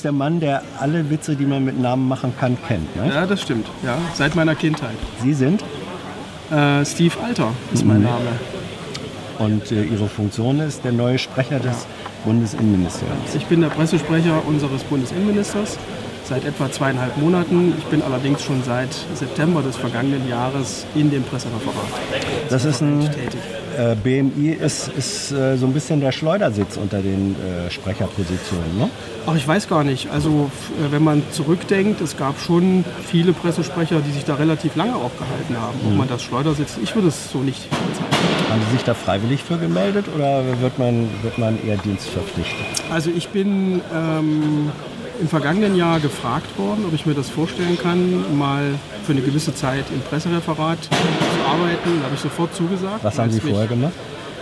Das ist der Mann, der alle Witze, die man mit Namen machen kann, kennt. Ne? Ja, das stimmt. Ja, seit meiner Kindheit. Sie sind? Äh, Steve Alter ist mein Mhm. Name. Und äh, Ihre Funktion ist der neue Sprecher des Bundesinnenministeriums. Ich bin der Pressesprecher unseres Bundesinnenministers seit etwa zweieinhalb Monaten. Ich bin allerdings schon seit September des vergangenen Jahres in dem Pressereferat. Das ist ein tätig. Äh, BMI ist, ist äh, so ein bisschen der Schleudersitz unter den äh, Sprecherpositionen. Ne? Ach, ich weiß gar nicht. Also äh, wenn man zurückdenkt, es gab schon viele Pressesprecher, die sich da relativ lange aufgehalten haben. Ob man das Schleudersitz, ich würde es so nicht bezeichnen. Haben Sie sich da freiwillig für gemeldet oder wird man, wird man eher dienstverpflichtet? Also ich bin ähm, im vergangenen Jahr gefragt worden, ob ich mir das vorstellen kann, mal für eine gewisse Zeit im Pressereferat zu arbeiten. Da habe ich sofort zugesagt. Was haben Sie vorher gemacht?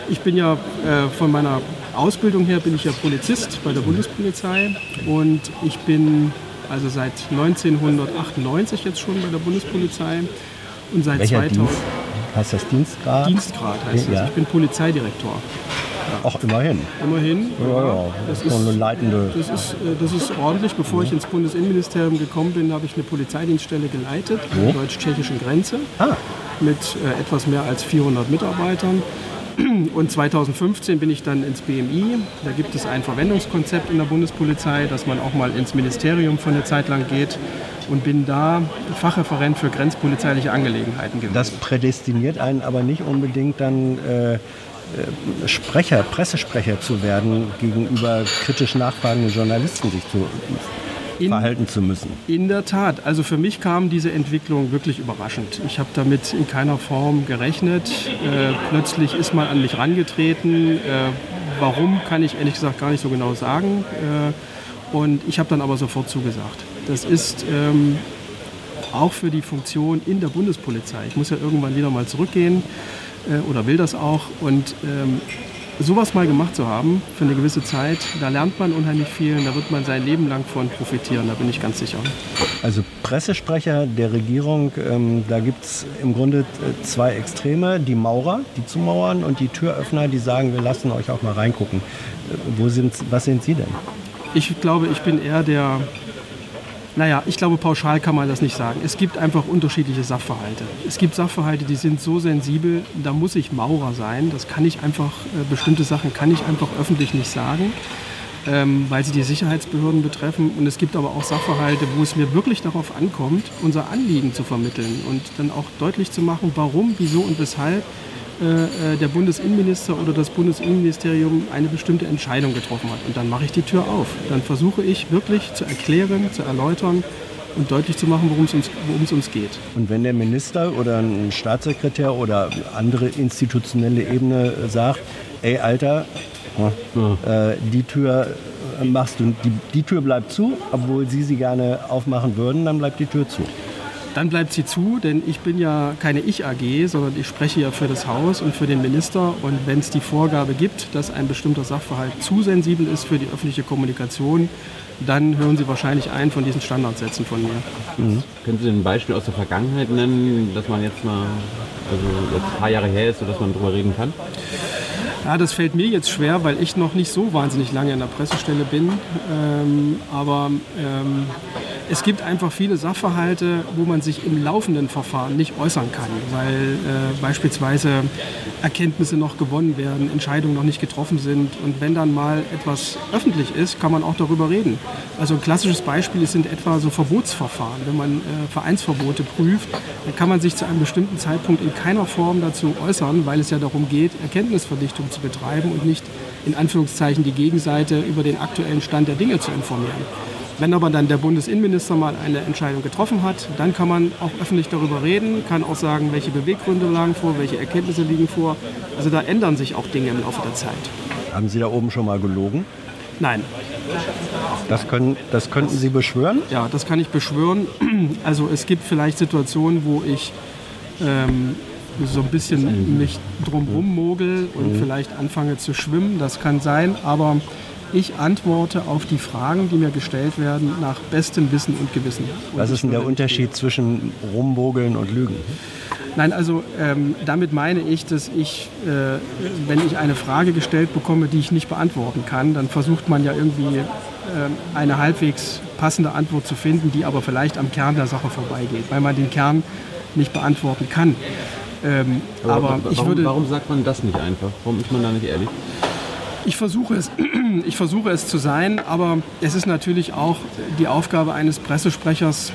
Ich bin ja äh, von meiner Ausbildung her bin ich ja Polizist bei der Bundespolizei und ich bin also seit 1998 jetzt schon bei der Bundespolizei und seit Welcher 2000 Dienst? Heißt das Dienstgrad? Dienstgrad heißt Ja. das. Ich bin Polizeidirektor. Auch immerhin. Immerhin. Ja, ja. Das Das ist eine leitende. Das ist, äh, das ist ordentlich. Bevor ich ins Bundesinnenministerium gekommen bin, habe ich eine Polizeidienststelle geleitet an der deutsch-tschechischen Grenze Ah, mit äh, etwas mehr als 400 Mitarbeitern. Und 2015 bin ich dann ins BMI. Da gibt es ein Verwendungskonzept in der Bundespolizei, dass man auch mal ins Ministerium für eine Zeit lang geht und bin da Fachreferent für grenzpolizeiliche Angelegenheiten gewesen. das prädestiniert einen aber nicht unbedingt dann äh, Sprecher, Pressesprecher zu werden, gegenüber kritisch nachfragenden Journalisten sich zu In- verhalten zu müssen. In der Tat. Also für mich kam diese Entwicklung wirklich überraschend. Ich habe damit in keiner Form gerechnet. Äh, plötzlich ist man an mich rangetreten. Äh, warum, kann ich ehrlich gesagt gar nicht so genau sagen. Äh, und ich habe dann aber sofort zugesagt. Das ist ähm, auch für die Funktion in der Bundespolizei. Ich muss ja irgendwann wieder mal zurückgehen äh, oder will das auch. Und ähm, sowas mal gemacht zu haben für eine gewisse Zeit, da lernt man unheimlich viel und da wird man sein Leben lang von profitieren, da bin ich ganz sicher. Also Pressesprecher der Regierung, ähm, da gibt es im Grunde äh, zwei Extreme, die Maurer, die zumauern und die Türöffner, die sagen, wir lassen euch auch mal reingucken. Äh, wo sind, was sind Sie denn? Ich glaube, ich bin eher der, naja, ich glaube, pauschal kann man das nicht sagen. Es gibt einfach unterschiedliche Sachverhalte. Es gibt Sachverhalte, die sind so sensibel, da muss ich Maurer sein. Das kann ich einfach, äh, bestimmte Sachen kann ich einfach öffentlich nicht sagen, ähm, weil sie die Sicherheitsbehörden betreffen. Und es gibt aber auch Sachverhalte, wo es mir wirklich darauf ankommt, unser Anliegen zu vermitteln und dann auch deutlich zu machen, warum, wieso und weshalb äh, äh, der Bundesinnenminister oder das Bundesinnenministerium eine bestimmte Entscheidung getroffen hat. Und dann mache ich die Tür auf. Dann versuche ich wirklich zu erklären, zu erläutern und deutlich zu machen, worum es uns, uns geht. Und wenn der Minister oder ein Staatssekretär oder andere institutionelle Ebene sagt, ey Alter, äh, die Tür äh, machst du, die, die Tür bleibt zu, obwohl Sie sie gerne aufmachen würden, dann bleibt die Tür zu. Dann bleibt sie zu, denn ich bin ja keine Ich-AG, sondern ich spreche ja für das Haus und für den Minister. Und wenn es die Vorgabe gibt, dass ein bestimmter Sachverhalt zu sensibel ist für die öffentliche Kommunikation, dann hören Sie wahrscheinlich einen von diesen Standardsätzen von mir. Können Sie denn ein Beispiel aus der Vergangenheit nennen, dass man jetzt mal, also jetzt ein paar Jahre her ist, sodass man drüber reden kann? Ja, das fällt mir jetzt schwer, weil ich noch nicht so wahnsinnig lange in der Pressestelle bin. Ähm, aber ähm, es gibt einfach viele Sachverhalte, wo man sich im laufenden Verfahren nicht äußern kann, weil äh, beispielsweise Erkenntnisse noch gewonnen werden, Entscheidungen noch nicht getroffen sind. Und wenn dann mal etwas öffentlich ist, kann man auch darüber reden. Also ein klassisches Beispiel sind etwa so Verbotsverfahren. Wenn man äh, Vereinsverbote prüft, dann kann man sich zu einem bestimmten Zeitpunkt in keiner Form dazu äußern, weil es ja darum geht, Erkenntnisverdichtung zu betreiben und nicht in Anführungszeichen die Gegenseite über den aktuellen Stand der Dinge zu informieren. Wenn aber dann der Bundesinnenminister mal eine Entscheidung getroffen hat, dann kann man auch öffentlich darüber reden, kann auch sagen, welche Beweggründe lagen vor, welche Erkenntnisse liegen vor. Also da ändern sich auch Dinge im Laufe der Zeit. Haben Sie da oben schon mal gelogen? Nein, Das, können, das könnten Sie beschwören? ja, das kann ich beschwören. Also es gibt vielleicht Situationen, wo ich ähm, so ein bisschen mich drumrum mogel und vielleicht anfange zu schwimmen. Das kann sein, aber ich antworte auf die Fragen, die mir gestellt werden, nach bestem Wissen und Gewissen. Und Was ist denn der Unterschied zwischen Rumbogeln und Lügen? Nein, also ähm, damit meine ich, dass ich, äh, wenn ich eine Frage gestellt bekomme, die ich nicht beantworten kann, dann versucht man ja irgendwie äh, eine halbwegs passende Antwort zu finden, die aber vielleicht am Kern der Sache vorbeigeht, weil man den Kern nicht beantworten kann. Ähm, aber, aber warum, ich würde, warum sagt man das nicht einfach? Warum ist man da nicht ehrlich? Ich versuche es, ich versuche es zu sein, aber es ist natürlich auch die Aufgabe eines Pressesprechers,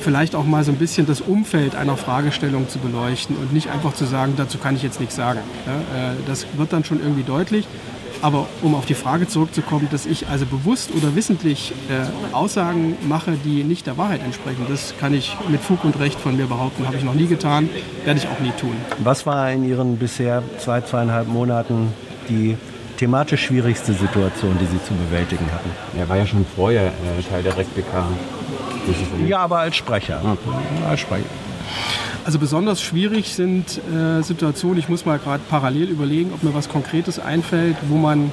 vielleicht auch mal so ein bisschen das Umfeld einer Fragestellung zu beleuchten und nicht einfach zu sagen, dazu kann ich jetzt nichts sagen. Äh, das wird dann schon irgendwie deutlich. Aber um auf die Frage zurückzukommen, dass ich also bewusst oder wissentlich äh, Aussagen mache, die nicht der Wahrheit entsprechen, das kann ich mit Fug und Recht von mir behaupten. Habe ich noch nie getan, werde ich auch nie tun. Was war in Ihren bisher zwei, zweieinhalb Monaten die thematisch schwierigste Situation, die Sie zu bewältigen hatten? Er war ja schon vorher äh, Teil der REC-PK. Ja, aber als Sprecher. Okay. Als Sprecher. Also besonders schwierig sind äh, Situationen, ich muss mal gerade parallel überlegen, ob mir was Konkretes einfällt, wo man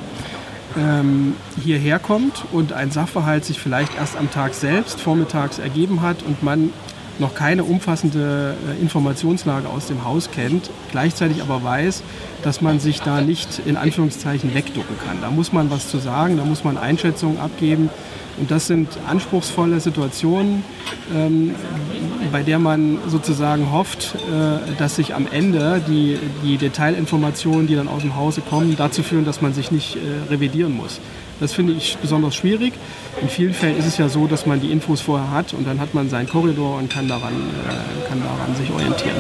ähm, hierher kommt und ein Sachverhalt sich vielleicht erst am Tag selbst vormittags ergeben hat und man noch keine umfassende äh, Informationslage aus dem Haus kennt, gleichzeitig aber weiß, dass man sich da nicht in Anführungszeichen wegducken kann. Da muss man was zu sagen, da muss man Einschätzungen abgeben. Und das sind anspruchsvolle Situationen, ähm, bei der man sozusagen hofft, äh, dass sich am Ende die, die Detailinformationen, die dann aus dem Hause kommen, dazu führen, dass man sich nicht äh, revidieren muss. Das finde ich besonders schwierig. In vielen Fällen ist es ja so, dass man die Infos vorher hat und dann hat man seinen Korridor und kann daran, äh, kann daran sich orientieren.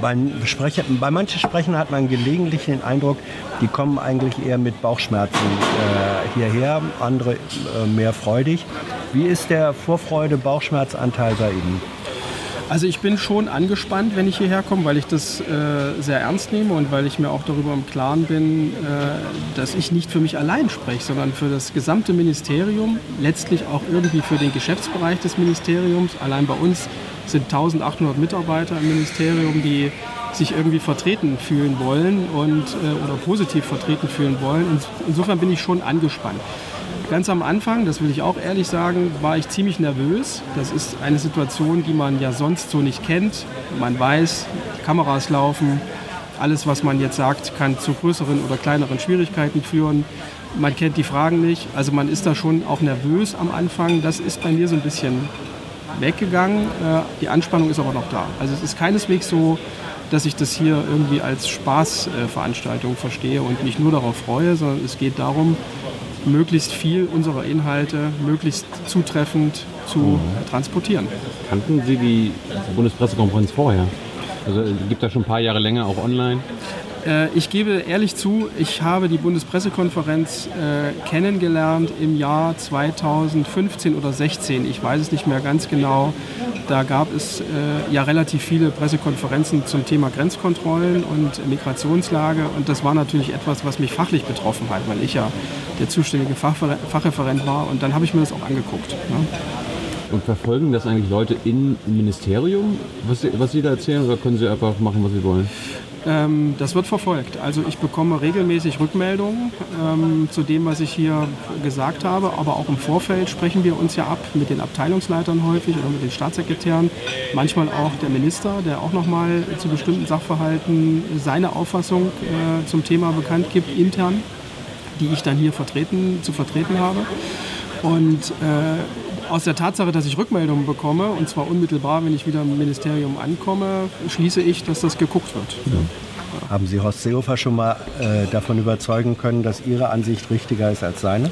Beim Sprecher, bei manchen Sprechern hat man gelegentlich den Eindruck, die kommen eigentlich eher mit Bauchschmerzen äh, hierher, andere äh, mehr freudig. Wie ist der Vorfreude-Bauchschmerzanteil bei Ihnen? Also ich bin schon angespannt, wenn ich hierher komme, weil ich das äh, sehr ernst nehme und weil ich mir auch darüber im Klaren bin, äh, dass ich nicht für mich allein spreche, sondern für das gesamte Ministerium, letztlich auch irgendwie für den Geschäftsbereich des Ministeriums. Allein bei uns sind 1800 Mitarbeiter im Ministerium, die sich irgendwie vertreten fühlen wollen und, äh, oder positiv vertreten fühlen wollen. Insofern bin ich schon angespannt. Ganz am Anfang, das will ich auch ehrlich sagen, war ich ziemlich nervös. Das ist eine Situation, die man ja sonst so nicht kennt. Man weiß, Kameras laufen, alles, was man jetzt sagt, kann zu größeren oder kleineren Schwierigkeiten führen. Man kennt die Fragen nicht, also man ist da schon auch nervös am Anfang. Das ist bei mir so ein bisschen weggegangen. Äh, die Anspannung ist aber noch da. Also es ist keineswegs so, dass ich das hier irgendwie als Spaßveranstaltung verstehe und mich nur darauf freue, sondern es geht darum, möglichst viel unserer Inhalte möglichst zutreffend zu mhm. transportieren. Kannten Sie die Bundespressekonferenz vorher? Also gibt da schon ein paar Jahre länger auch online? Äh, ich gebe ehrlich zu, ich habe die Bundespressekonferenz äh, kennengelernt im Jahr 2015 oder 16. Ich weiß es nicht mehr ganz genau. Da gab es äh, ja relativ viele Pressekonferenzen zum Thema Grenzkontrollen und Migrationslage. Und das war natürlich etwas, was mich fachlich betroffen hat, weil ich ja der zuständige Fachreferent war. Und dann habe ich mir das auch angeguckt. Ne? Und verfolgen das eigentlich Leute im Ministerium, was Sie, was Sie da erzählen, oder können Sie einfach machen, was Sie wollen? Ähm, das wird verfolgt. Also ich bekomme regelmäßig Rückmeldungen ähm, zu dem, was ich hier gesagt habe, aber auch im Vorfeld sprechen wir uns ja ab mit den Abteilungsleitern häufig oder mit den Staatssekretären, manchmal auch der Minister, der auch nochmal zu bestimmten Sachverhalten seine Auffassung äh, zum Thema bekannt gibt, intern, die ich dann hier vertreten, zu vertreten habe. Und äh, aus der Tatsache, dass ich Rückmeldungen bekomme, und zwar unmittelbar, wenn ich wieder im Ministerium ankomme, schließe ich, dass das geguckt wird. Ja. Haben Sie Horst Seehofer schon mal äh, davon überzeugen können, dass Ihre Ansicht richtiger ist als seine?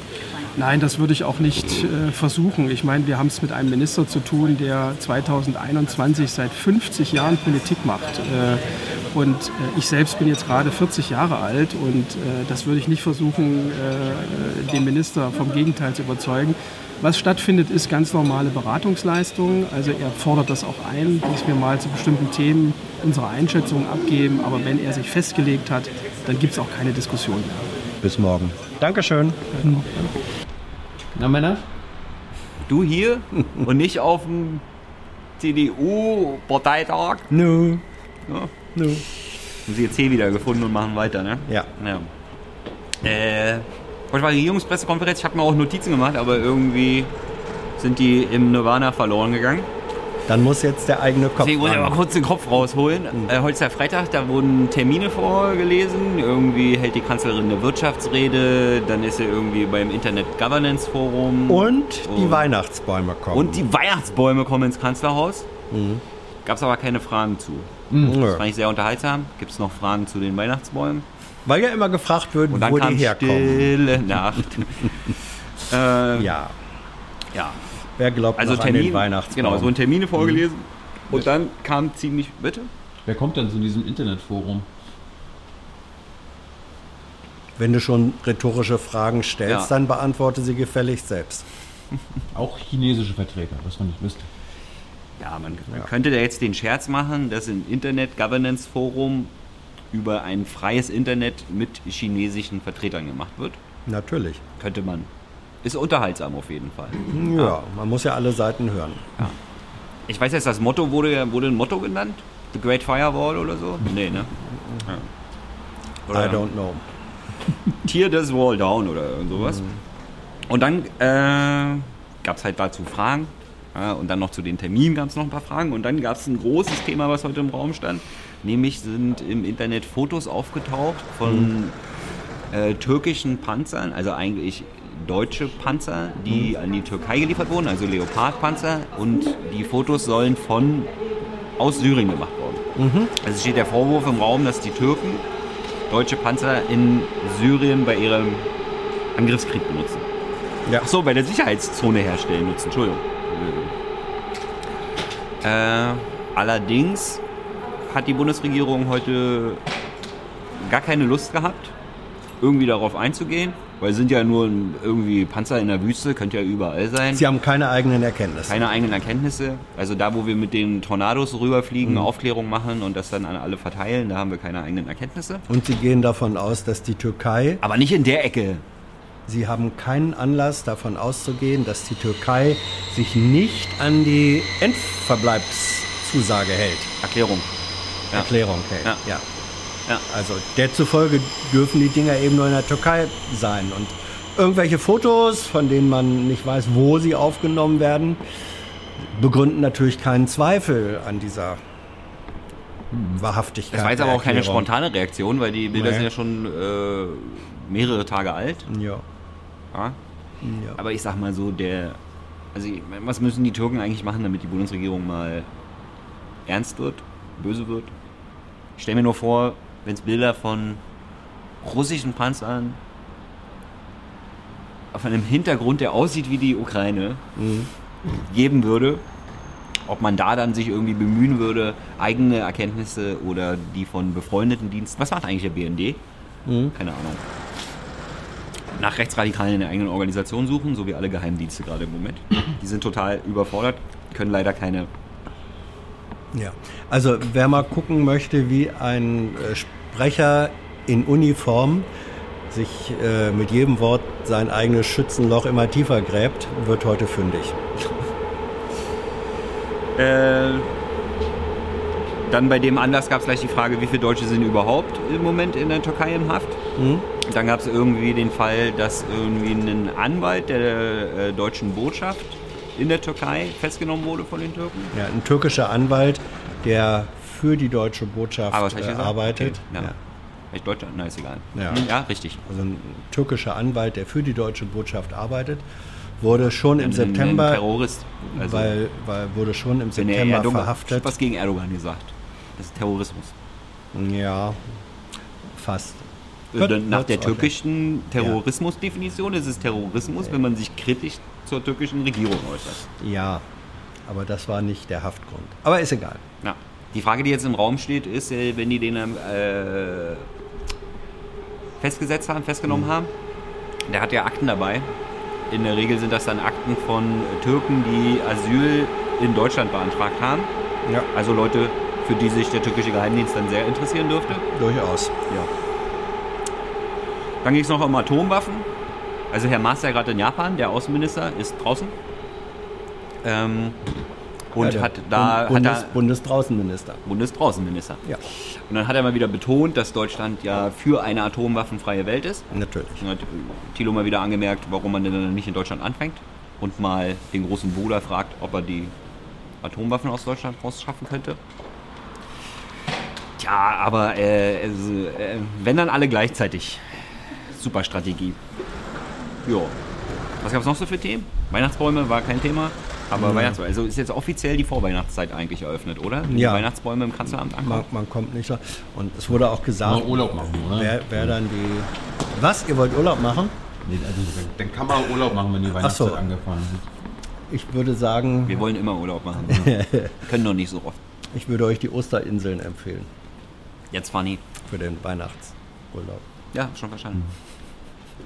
Nein, das würde ich auch nicht äh, versuchen. Ich meine, wir haben es mit einem Minister zu tun, der 2021 seit 50 Jahren Politik macht. Äh, und äh, ich selbst bin jetzt gerade 40 Jahre alt und äh, das würde ich nicht versuchen, äh, den Minister vom Gegenteil zu überzeugen. Was stattfindet, ist ganz normale Beratungsleistung. Also er fordert das auch ein, dass wir mal zu bestimmten Themen unsere Einschätzungen abgeben. Aber wenn er sich festgelegt hat, dann gibt es auch keine Diskussion mehr. Bis morgen. Dankeschön. Na Männer? Du hier und nicht auf dem CDU-Parteitag? Nö. No. Ja. No. Haben Sie jetzt hier wieder gefunden und machen weiter, ne? Ja. ja. Äh, Heute war Regierungspressekonferenz, ich habe mir auch Notizen gemacht, aber irgendwie sind die im Nirvana verloren gegangen. Dann muss jetzt der eigene Kopf Deswegen muss ich aber kurz den Kopf rausholen. Äh, heute ist ja Freitag, da wurden Termine vorgelesen. Irgendwie hält die Kanzlerin eine Wirtschaftsrede, dann ist sie irgendwie beim Internet Governance Forum. Und die Und- Weihnachtsbäume kommen. Und die Weihnachtsbäume kommen ins Kanzlerhaus. Gab es aber keine Fragen zu. Nö. Das fand ich sehr unterhaltsam. Gibt es noch Fragen zu den Weihnachtsbäumen? Weil ja immer gefragt wird, Und dann wo kam die herkommen. stille Nacht. äh, Ja, ja. wer glaubt Also noch an den Termin, Weihnachtsbaum? genau, so ein Termine vorgelesen. Und dann kam ziemlich, bitte? Wer kommt dann zu diesem Internetforum? Wenn du schon rhetorische Fragen stellst, Ja. dann beantworte sie gefälligst selbst. Auch chinesische Vertreter, das fand ich lustig. Ja, man, man Ja. könnte da jetzt den Scherz machen, dass im Internet Governance Forum über ein freies Internet mit chinesischen Vertretern gemacht wird. Natürlich. Könnte man. Ist unterhaltsam auf jeden Fall. Ja, man muss ja alle Seiten hören. Ich weiß jetzt, das Motto wurde, ja- wurde ein Motto genannt? The Great Firewall oder so? Nee, ne? Ja. I don't know. Tear this wall down oder sowas. Und dann äh, gab es halt dazu Fragen. Ja, und dann noch zu den Terminen gab es noch ein paar Fragen. Und dann gab es ein großes Thema, was heute im Raum stand. Nämlich sind im Internet Fotos aufgetaucht von äh, türkischen Panzern, also eigentlich deutsche Panzer, die an die Türkei geliefert wurden, also Leopardpanzer. Und die Fotos sollen von aus Syrien gemacht worden. Also steht der Vorwurf im Raum, dass die Türken deutsche Panzer in Syrien bei ihrem Angriffskrieg benutzen. Ja. Ach so, bei der Sicherheitszone herstellen nutzen. Entschuldigung. Äh, allerdings hat die Bundesregierung heute gar keine Lust gehabt, irgendwie darauf einzugehen, weil sind ja nur irgendwie Panzer in der Wüste, könnte ja überall sein. Sie haben keine eigenen Erkenntnisse. Keine eigenen Erkenntnisse. Also da, wo wir mit den Tornados rüberfliegen, Aufklärung machen und das dann an alle verteilen, da haben wir keine eigenen Erkenntnisse. Und Sie gehen davon aus, dass die Türkei, Aber nicht in der Ecke. Sie haben keinen Anlass davon auszugehen, dass die Türkei sich nicht an die Endverbleibszusage hält. Erklärung. Ja. Erklärung hält. Ja. Ja. Ja. Also derzufolge dürfen die Dinger eben nur in der Türkei sein. Und irgendwelche Fotos, von denen man nicht weiß, wo sie aufgenommen werden, begründen natürlich keinen Zweifel an dieser Wahrhaftigkeit. Das war jetzt aber auch keine spontane Reaktion, weil die Bilder Nee. sind ja schon äh, mehrere Tage alt. Ja. Ja? ja. Aber ich sag mal so, der. Also, was müssen die Türken eigentlich machen, damit die Bundesregierung mal ernst wird, böse wird? Ich stelle mir nur vor, wenn es Bilder von russischen Panzern auf einem Hintergrund, der aussieht wie die Ukraine, geben würde, ob man da dann sich irgendwie bemühen würde, eigene Erkenntnisse oder die von befreundeten Diensten. Was macht eigentlich der BND? Keine Ahnung. Nach Rechtsradikalen in der eigenen Organisation suchen, so wie alle Geheimdienste gerade im Moment. Die sind total überfordert, können leider keine. Ja, also wer mal gucken möchte, wie ein äh, Sprecher in Uniform sich äh, mit jedem Wort sein eigenes Schützenloch immer tiefer gräbt, wird heute fündig. Äh, dann bei dem Anlass gab es gleich die Frage, wie viele Deutsche sind überhaupt im Moment in der Türkei im Haft. Dann gab es irgendwie den Fall, dass irgendwie ein Anwalt der äh, deutschen Botschaft in der Türkei festgenommen wurde von den Türken. Ja, ein türkischer Anwalt, der für die deutsche Botschaft Ah, ich äh, arbeitet. Okay, ja. Ja. Echt Deutscher? Na, ist egal. Ja. Hm, ja richtig. Also ein türkischer Anwalt, der für die deutsche Botschaft arbeitet, wurde schon im Ein- Ein September, Terrorist. Also, weil, weil wurde schon im er September Erdogan- verhaftet. Ich was gegen Erdogan gesagt. Das ist Terrorismus. Ja, fast. Äh, Hört- Nach der türkischen Terrorismusdefinition ist es Terrorismus, wenn man sich kritisch zur türkischen Regierung äußert. Ja, aber das war nicht der Haftgrund. Aber ist egal. Ja. Die Frage, die jetzt im Raum steht, ist, äh, wenn die den äh, festgesetzt haben, festgenommen haben, der hat ja Akten dabei. In der Regel sind das dann Akten von Türken, die Asyl in Deutschland beantragt haben. Ja, Also Leute, für die sich der türkische Geheimdienst dann sehr interessieren dürfte. durchaus. Ja. Dann ging es noch um Atomwaffen. Also Herr Maas ist ja gerade in Japan, der Außenminister ist draußen. Ähm, und Ja, hat da Bund- hat Bundes, er Bundesdraußenminister. Bundesaußenminister. Ja, Und dann hat er mal wieder betont, dass Deutschland ja für eine atomwaffenfreie Welt ist. natürlich. Und hat Thilo mal wieder angemerkt, warum man denn dann nicht in Deutschland anfängt und mal den großen Bruder fragt, ob er die Atomwaffen aus Deutschland rausschaffen könnte. Tja, aber äh, also, äh, wenn dann alle gleichzeitig. Super Strategie. Jo. Was gab es noch so für Themen? Weihnachtsbäume war kein Thema. Aber Weihnachtsbäume, also ist jetzt offiziell die Vorweihnachtszeit eigentlich eröffnet, oder? Die Ja. Weihnachtsbäume im Kanzleramt ankommen. Man, man kommt nicht so. Und es wurde auch gesagt, Mal Urlaub machen, oder? wer, wer dann die. Was? Ihr wollt Urlaub machen? Nee, also, dann- kann man Urlaub machen, wenn die Weihnachtszeit so. angefangen ist. Ich würde sagen, Wir wollen immer Urlaub machen. Können doch nicht so oft. ich würde euch die Osterinseln empfehlen Jetzt Fanny. für den Weihnachtsurlaub. Ja, schon verstanden.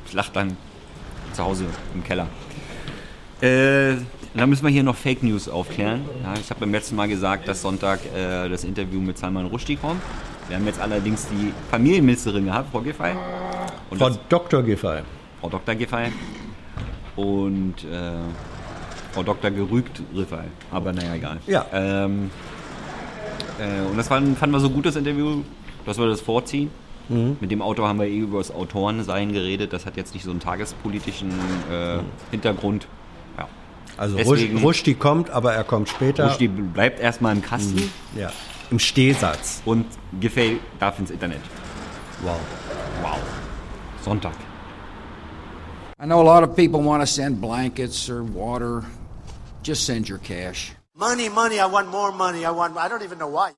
Ich lach dann zu Hause im Keller. Äh, dann müssen wir hier noch Fake News aufklären. Ja, ich habe beim letzten Mal gesagt, dass Sonntag äh, das Interview mit Salman Rushdie kommt. Wir haben jetzt allerdings die Familienministerin gehabt, Frau Giffey. Und Frau das, Dr. Giffey. Frau Dr. Giffey. Und äh, Frau Dr. Gerügt Riffey. Aber naja, egal. Ja. Ähm, äh, und das war, fanden wir so gut, das Interview, dass wir das vorziehen. Mit dem Autor haben wir eh über das Autorensein geredet. Das hat jetzt nicht so einen tagespolitischen äh, Hintergrund. Ja. Also Deswegen- Rush, Rushdie kommt, aber er kommt später. Rushdie bleibt erstmal im Kasten Ja, im Stehsatz. und Giffey darf ins Internet. Wow. Wow. Sonntag. I know a lot of people want to send blankets or water. Just send your cash. Money, money, I want more money. I want, I don't even know why.